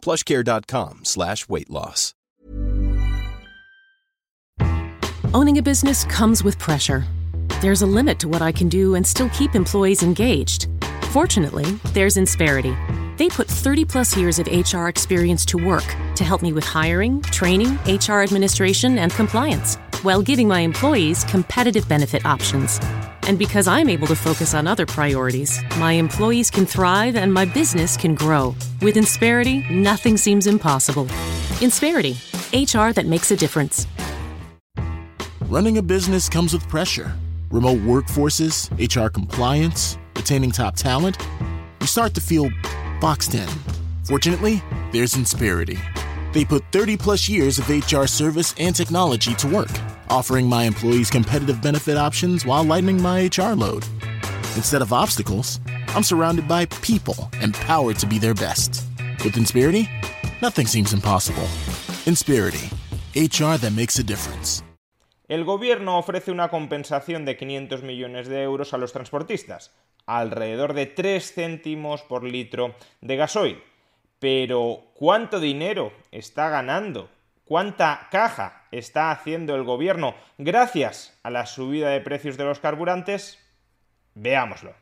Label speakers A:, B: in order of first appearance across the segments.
A: plushcare.com slash weight loss.
B: Owning a business comes with pressure. There's a limit to what I can do and still keep employees engaged. Fortunately, there's Insperity. They put 30 plus years of HR experience to work to help me with hiring, training, HR administration, and compliance, while giving my employees competitive benefit options. And because I'm able to focus on other priorities, my employees can thrive and my business can grow. With Insperity, nothing seems impossible. Insperity, HR that makes a difference.
C: Running a business comes with pressure remote workforces, HR compliance, retaining top talent. You start to feel boxed in. Fortunately, there's Insperity. They put 30 plus years of HR service and technology to work, offering my employees competitive benefit options while lightening my HR load. Instead of obstacles, I'm surrounded by people empowered to be their best. With Insperity, nothing seems impossible. Insperity, HR that makes a difference.
D: El gobierno ofrece una compensación de 500 millones de euros a los transportistas, alrededor de 3 céntimos por litro de gasoil. Pero, ¿cuánto dinero está ganando? ¿Cuánta caja está haciendo el gobierno gracias a la subida de precios de los carburantes? Veámoslo.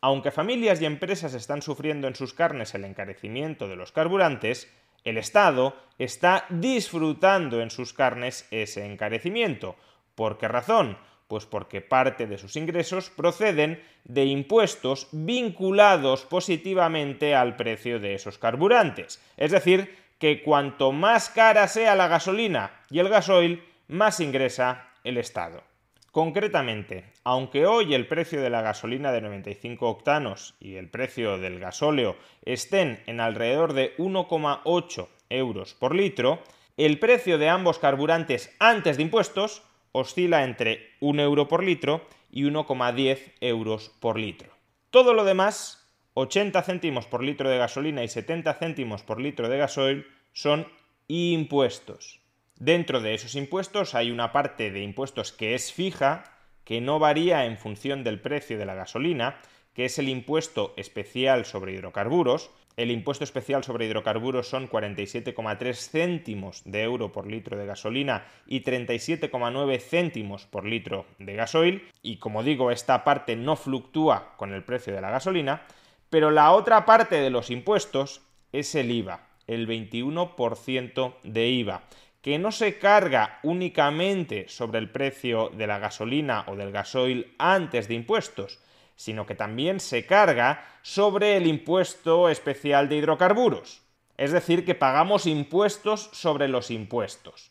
D: Aunque familias y empresas están sufriendo en sus carnes el encarecimiento de los carburantes, el Estado está disfrutando en sus carnes ese encarecimiento. ¿Por qué razón? Pues porque parte de sus ingresos proceden de impuestos vinculados positivamente al precio de esos carburantes. Es decir, que cuanto más cara sea la gasolina y el gasoil, más ingresa el Estado. Concretamente, aunque hoy el precio de la gasolina de 95 octanos y el precio del gasóleo estén en alrededor de 1,8 euros por litro, el precio de ambos carburantes antes de impuestos oscila entre 1 euro por litro y 1,10 euros por litro. Todo lo demás, 80 céntimos por litro de gasolina y 70 céntimos por litro de gasoil, son impuestos. Dentro de esos impuestos hay una parte de impuestos que es fija, que no varía en función del precio de la gasolina, que es el impuesto especial sobre hidrocarburos. El impuesto especial sobre hidrocarburos son 47,3 céntimos de euro por litro de gasolina y 37,9 céntimos por litro de gasoil. Y como digo, esta parte no fluctúa con el precio de la gasolina, pero la otra parte de los impuestos es el IVA, el 21% de IVA que no se carga únicamente sobre el precio de la gasolina o del gasoil antes de impuestos, sino que también se carga sobre el impuesto especial de hidrocarburos. Es decir, que pagamos impuestos sobre los impuestos.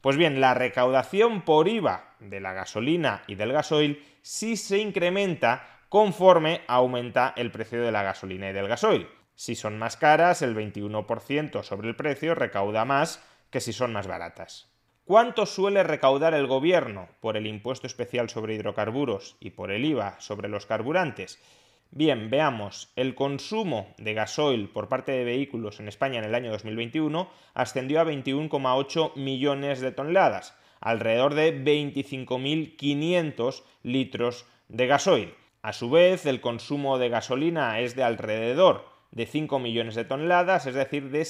D: Pues bien, la recaudación por IVA de la gasolina y del gasoil sí se incrementa conforme aumenta el precio de la gasolina y del gasoil. Si son más caras, el 21% sobre el precio recauda más que si son más baratas. ¿Cuánto suele recaudar el gobierno por el impuesto especial sobre hidrocarburos y por el IVA sobre los carburantes? Bien, veamos, el consumo de gasoil por parte de vehículos en España en el año 2021 ascendió a 21,8 millones de toneladas, alrededor de 25.500 litros de gasoil. A su vez, el consumo de gasolina es de alrededor de 5 millones de toneladas, es decir, de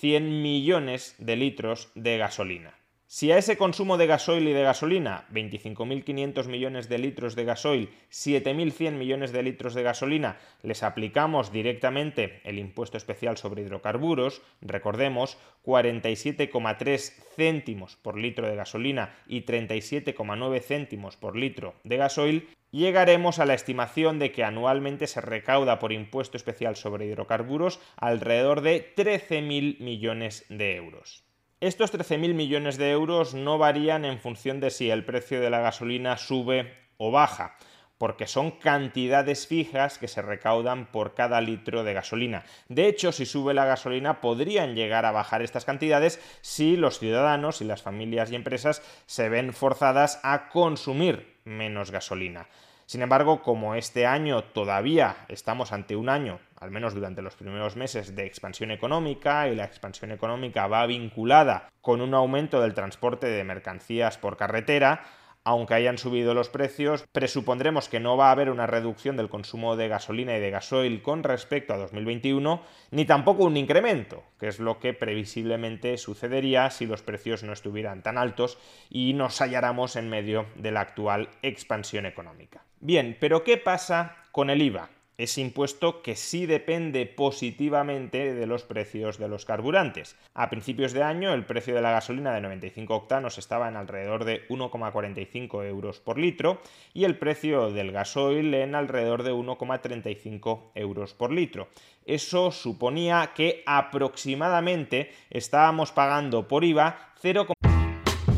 D: 7.100 millones de litros de gasolina. Si a ese consumo de gasoil y de gasolina, 25.500 millones de litros de gasoil, 7.100 millones de litros de gasolina, les aplicamos directamente el impuesto especial sobre hidrocarburos, recordemos, 47,3 céntimos por litro de gasolina y 37,9 céntimos por litro de gasoil, llegaremos a la estimación de que anualmente se recauda por impuesto especial sobre hidrocarburos alrededor de 13.000 millones de euros. Estos 13.000 millones de euros no varían en función de si el precio de la gasolina sube o baja, porque son cantidades fijas que se recaudan por cada litro de gasolina. De hecho, si sube la gasolina, podrían llegar a bajar estas cantidades si los ciudadanos y las familias y empresas se ven forzadas a consumir menos gasolina. Sin embargo, como este año todavía estamos ante un año, al menos durante los primeros meses, de expansión económica y la expansión económica va vinculada con un aumento del transporte de mercancías por carretera, aunque hayan subido los precios, presupondremos que no va a haber una reducción del consumo de gasolina y de gasoil con respecto a 2021, ni tampoco un incremento, que es lo que previsiblemente sucedería si los precios no estuvieran tan altos y nos halláramos en medio de la actual expansión económica. Bien, pero ¿qué pasa con el IVA? Ese impuesto que sí depende positivamente de los precios de los carburantes. A principios de año el precio de la gasolina de 95 octanos estaba en alrededor de 1,45 euros por litro y el precio del gasoil en alrededor de 1,35 euros por litro. Eso suponía que aproximadamente estábamos pagando por IVA 0,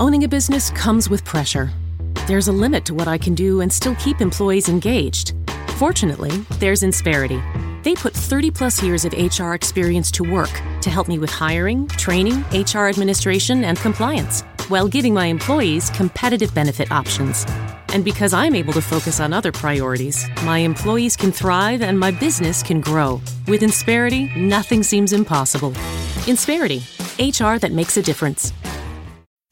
B: Owning a business comes with pressure. There's a limit to what I can do and still keep employees engaged. Fortunately, there's Insperity. They put 30 plus years of HR experience to work to help me with hiring, training, HR administration, and compliance, while giving my employees competitive benefit options. And because I'm able to focus on other priorities, my employees can thrive and my business can grow. With Insperity, nothing seems impossible. Insperity, HR that makes a difference.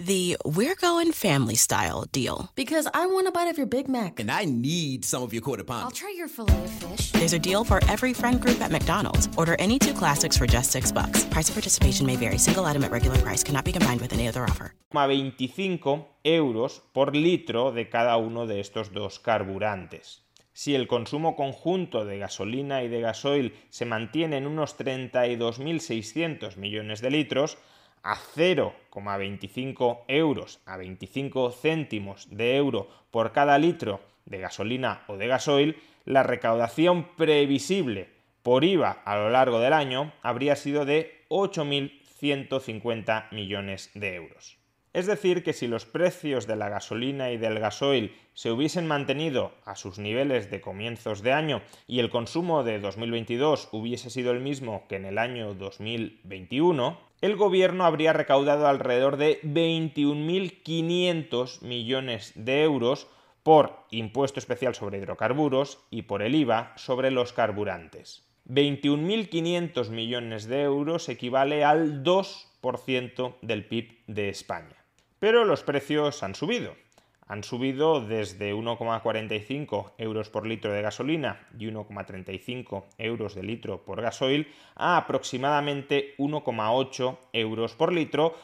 E: The We're Going Family Style deal.
F: Because I want a bite of your Big Mac.
G: And I need some of your quarter pound.
F: I'll try your filet of fish.
E: There's a deal for every friend group at McDonald's. Order any two classics for just six bucks. Price of participation may vary. Single item at regular price cannot be combined with any other offer.
D: 25 euros por litro de cada uno de estos dos carburantes. Si el consumo conjunto de gasolina y de gasoil se mantiene en unos 32.600 millones de litros, a 0,25 euros, a 25 céntimos de euro por cada litro de gasolina o de gasoil, la recaudación previsible por IVA a lo largo del año habría sido de 8.150 millones de euros. Es decir, que si los precios de la gasolina y del gasoil se hubiesen mantenido a sus niveles de comienzos de año y el consumo de 2022 hubiese sido el mismo que en el año 2021, el gobierno habría recaudado alrededor de 21.500 millones de euros por impuesto especial sobre hidrocarburos y por el IVA sobre los carburantes. 21.500 millones de euros equivale al 2% del PIB de España. Pero los precios han subido han subido desde 1,45 euros por litro de gasolina y 1,35 euros de litro por gasoil a aproximadamente 1,8 euros por litro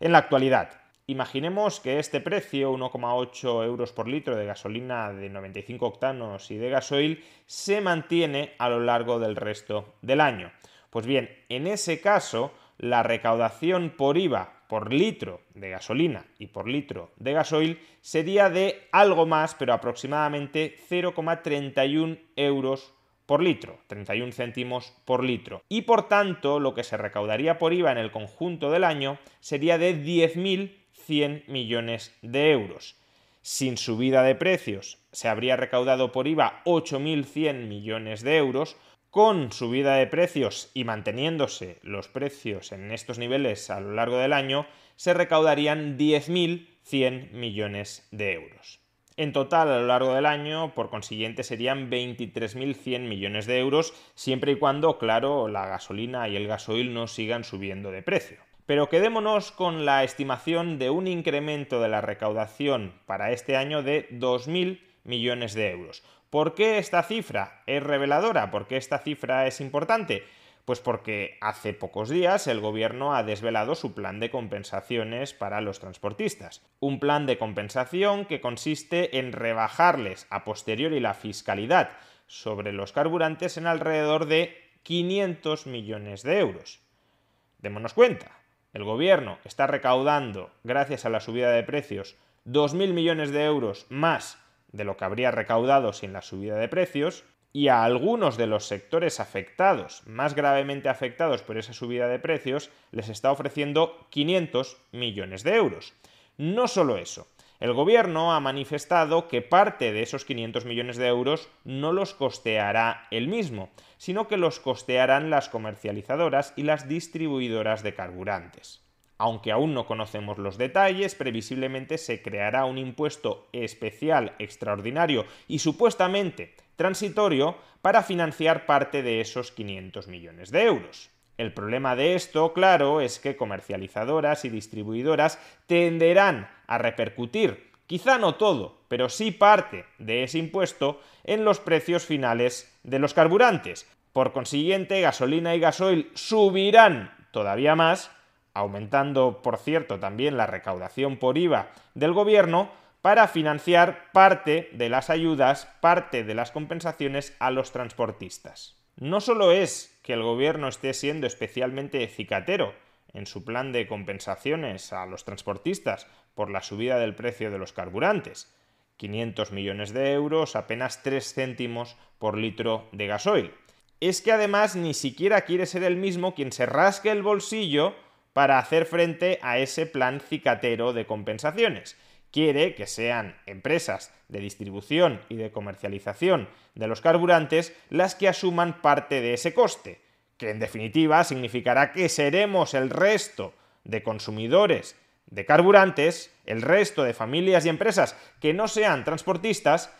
D: en la actualidad. Imaginemos que este precio, 1,8 euros por litro de gasolina de 95 octanos y de gasoil, se mantiene a lo largo del resto del año. Pues bien, en ese caso, la recaudación por IVA por litro de gasolina y por litro de gasoil sería de algo más, pero aproximadamente 0,31 euros por litro, 31 céntimos por litro. Y por tanto, lo que se recaudaría por IVA en el conjunto del año sería de 10.100 millones de euros. Sin subida de precios, se habría recaudado por IVA 8.100 millones de euros, con subida de precios y manteniéndose los precios en estos niveles a lo largo del año, se recaudarían 10.100 millones de euros. En total, a lo largo del año, por consiguiente, serían 23.100 millones de euros, siempre y cuando, claro, la gasolina y el gasoil no sigan subiendo de precio. Pero quedémonos con la estimación de un incremento de la recaudación para este año de 2.000 millones de euros. ¿Por qué esta cifra es reveladora? ¿Por qué esta cifra es importante? Pues porque hace pocos días el gobierno ha desvelado su plan de compensaciones para los transportistas. Un plan de compensación que consiste en rebajarles a posteriori la fiscalidad sobre los carburantes en alrededor de 500 millones de euros. Démonos cuenta, el gobierno está recaudando, gracias a la subida de precios, 2.000 millones de euros más de lo que habría recaudado sin la subida de precios, y a algunos de los sectores afectados, más gravemente afectados por esa subida de precios, les está ofreciendo 500 millones de euros. No solo eso, El gobierno ha manifestado que parte de esos 500 millones de euros no los costeará él mismo, sino que los costearán las comercializadoras y las distribuidoras de carburantes. Aunque aún no conocemos los detalles, previsiblemente se creará un impuesto especial extraordinario y supuestamente transitorio para financiar parte de esos 500 millones de euros. El problema de esto, claro, es que comercializadoras y distribuidoras tenderán a repercutir, quizá no todo, pero sí parte de ese impuesto en los precios finales de los carburantes. Por consiguiente, gasolina y gasoil subirán todavía más, aumentando, por cierto, también la recaudación por IVA del gobierno, para financiar parte de las ayudas, parte de las compensaciones a los transportistas. No solo es que el gobierno esté siendo especialmente cicatero en su plan de compensaciones a los transportistas por la subida del precio de los carburantes, 500 millones de euros, apenas 3 céntimos por litro de gasoil. Es que además ni siquiera quiere ser el mismo quien se rasque el bolsillo para hacer frente a ese plan cicatero de compensaciones quiere que sean empresas de distribución y de comercialización de los carburantes las que asuman parte de ese coste, que en definitiva significará que seremos el resto de consumidores de carburantes, el resto de familias y empresas que no sean transportistas,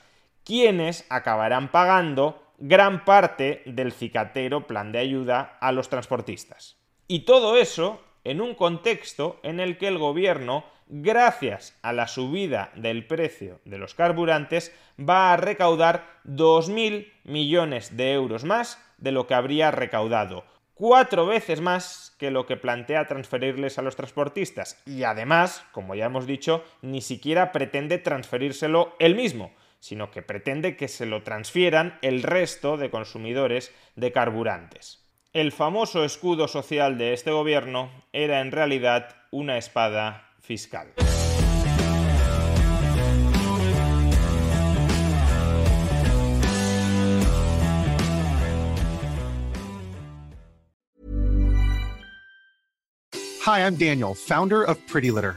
D: quienes acabarán pagando gran parte del cicatero plan de ayuda a los transportistas. Y todo eso en un contexto en el que el gobierno gracias a la subida del precio de los carburantes, va a recaudar 2.000 millones de euros más de lo que habría recaudado. Cuatro veces más que lo que plantea transferirles a los transportistas. Y además, como ya hemos dicho, ni siquiera pretende transferírselo él mismo, sino que pretende que se lo transfieran el resto de consumidores de carburantes. El famoso escudo social de este gobierno era en realidad una espada fiscal.
H: Hi, I'm Daniel, founder of Pretty Litter.